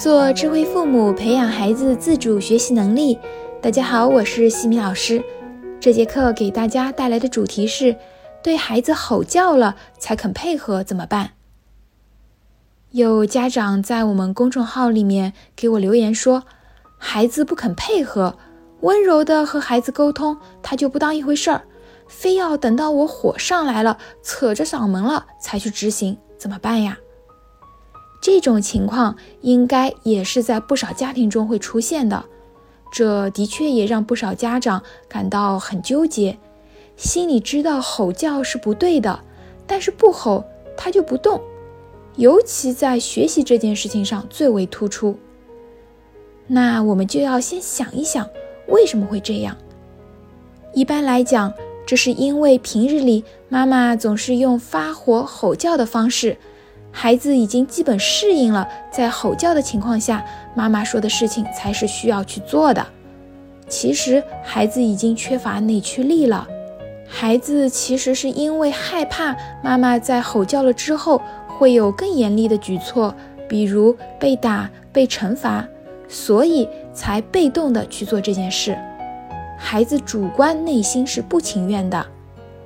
做智慧父母，培养孩子自主学习能力。大家好，我是西米老师。这节课给大家带来的主题是：对孩子吼叫了才肯配合怎么办？有家长在我们公众号里面给我留言说，孩子不肯配合，温柔的和孩子沟通，他就不当一回事儿，非要等到我火上来了，扯着嗓门了才去执行，怎么办呀？这种情况应该也是在不少家庭中会出现的，这的确也让不少家长感到很纠结，心里知道吼叫是不对的，但是不吼他就不动，尤其在学习这件事情上最为突出。那我们就要先想一想，为什么会这样？一般来讲，这是因为平日里妈妈总是用发火吼叫的方式。孩子已经基本适应了，在吼叫的情况下，妈妈说的事情才是需要去做的。其实孩子已经缺乏内驱力了。孩子其实是因为害怕妈妈在吼叫了之后会有更严厉的举措，比如被打、被惩罚，所以才被动的去做这件事。孩子主观内心是不情愿的，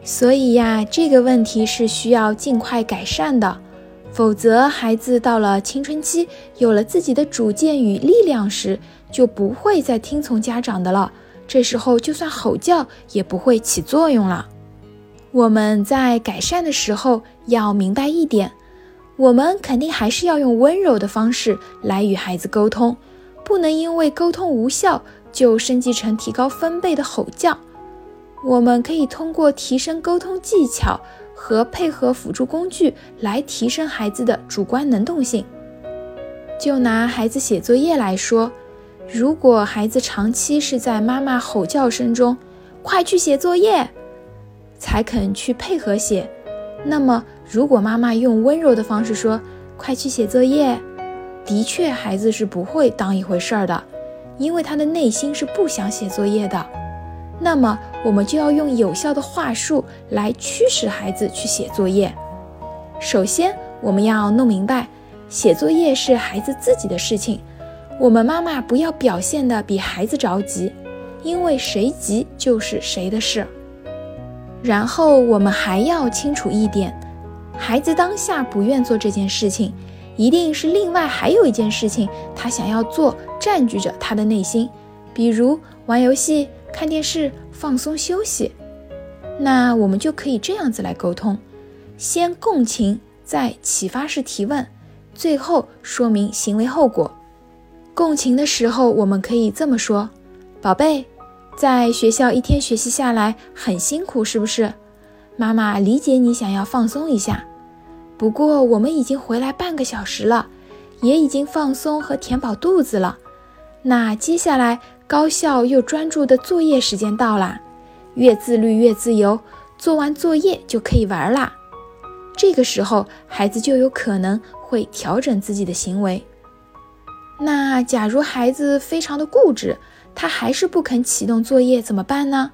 所以呀，这个问题是需要尽快改善的。否则，孩子到了青春期，有了自己的主见与力量时，就不会再听从家长的了。这时候，就算吼叫也不会起作用了。我们在改善的时候要明白一点，我们肯定还是要用温柔的方式来与孩子沟通，不能因为沟通无效就升级成提高分贝的吼叫。我们可以通过提升沟通技巧。和配合辅助工具来提升孩子的主观能动性。就拿孩子写作业来说，如果孩子长期是在妈妈吼叫声中“快去写作业”才肯去配合写，那么如果妈妈用温柔的方式说“快去写作业”，的确孩子是不会当一回事儿的，因为他的内心是不想写作业的。那么，我们就要用有效的话术来驱使孩子去写作业。首先，我们要弄明白，写作业是孩子自己的事情，我们妈妈不要表现的比孩子着急，因为谁急就是谁的事。然后，我们还要清楚一点，孩子当下不愿做这件事情，一定是另外还有一件事情他想要做，占据着他的内心，比如玩游戏。看电视放松休息，那我们就可以这样子来沟通：先共情，再启发式提问，最后说明行为后果。共情的时候，我们可以这么说：“宝贝，在学校一天学习下来很辛苦，是不是？妈妈理解你想要放松一下，不过我们已经回来半个小时了，也已经放松和填饱肚子了。那接下来……”高效又专注的作业时间到啦，越自律越自由，做完作业就可以玩啦。这个时候，孩子就有可能会调整自己的行为。那假如孩子非常的固执，他还是不肯启动作业，怎么办呢？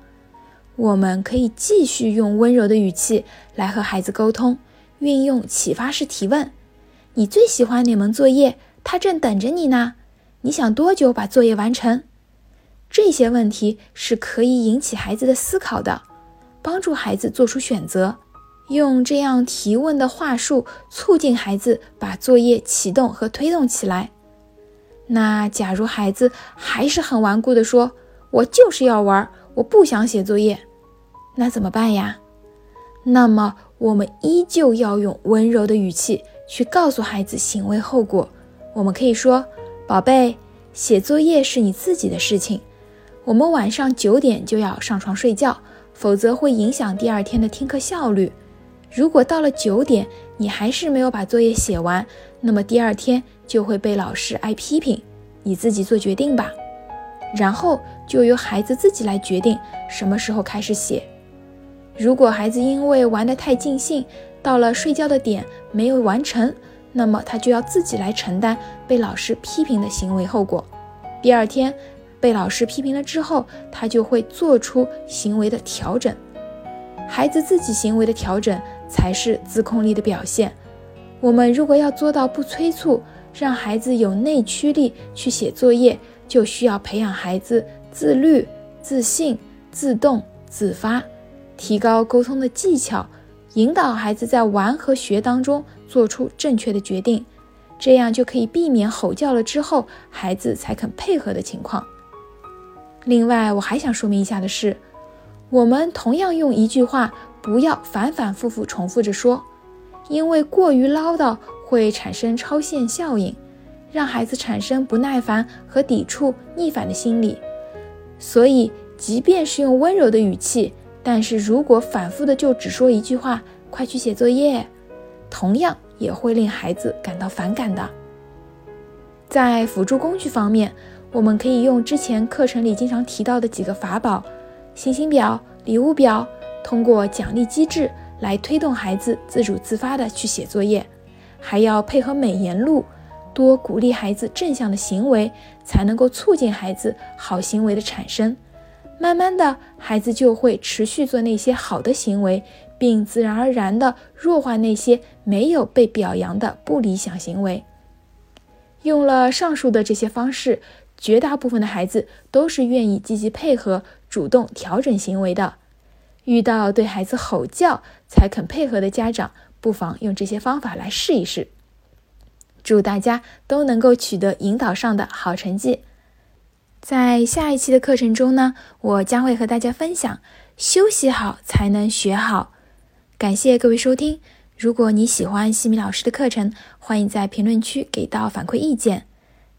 我们可以继续用温柔的语气来和孩子沟通，运用启发式提问：“你最喜欢哪门作业？他正等着你呢。你想多久把作业完成？”这些问题是可以引起孩子的思考的，帮助孩子做出选择。用这样提问的话术，促进孩子把作业启动和推动起来。那假如孩子还是很顽固的说：“我就是要玩，我不想写作业。”那怎么办呀？那么我们依旧要用温柔的语气去告诉孩子行为后果。我们可以说：“宝贝，写作业是你自己的事情。”我们晚上九点就要上床睡觉，否则会影响第二天的听课效率。如果到了九点你还是没有把作业写完，那么第二天就会被老师挨批评。你自己做决定吧。然后就由孩子自己来决定什么时候开始写。如果孩子因为玩得太尽兴，到了睡觉的点没有完成，那么他就要自己来承担被老师批评的行为后果。第二天。被老师批评了之后，他就会做出行为的调整。孩子自己行为的调整才是自控力的表现。我们如果要做到不催促，让孩子有内驱力去写作业，就需要培养孩子自律、自信、自动、自发，提高沟通的技巧，引导孩子在玩和学当中做出正确的决定，这样就可以避免吼叫了之后孩子才肯配合的情况。另外，我还想说明一下的是，我们同样用一句话，不要反反复复重复着说，因为过于唠叨会产生超限效应，让孩子产生不耐烦和抵触、逆反的心理。所以，即便是用温柔的语气，但是如果反复的就只说一句话“快去写作业”，同样也会令孩子感到反感的。在辅助工具方面，我们可以用之前课程里经常提到的几个法宝：星星表、礼物表，通过奖励机制来推动孩子自主自发的去写作业。还要配合美言录，多鼓励孩子正向的行为，才能够促进孩子好行为的产生。慢慢的，孩子就会持续做那些好的行为，并自然而然的弱化那些没有被表扬的不理想行为。用了上述的这些方式。绝大部分的孩子都是愿意积极配合、主动调整行为的。遇到对孩子吼叫才肯配合的家长，不妨用这些方法来试一试。祝大家都能够取得引导上的好成绩。在下一期的课程中呢，我将会和大家分享休息好才能学好。感谢各位收听。如果你喜欢西米老师的课程，欢迎在评论区给到反馈意见。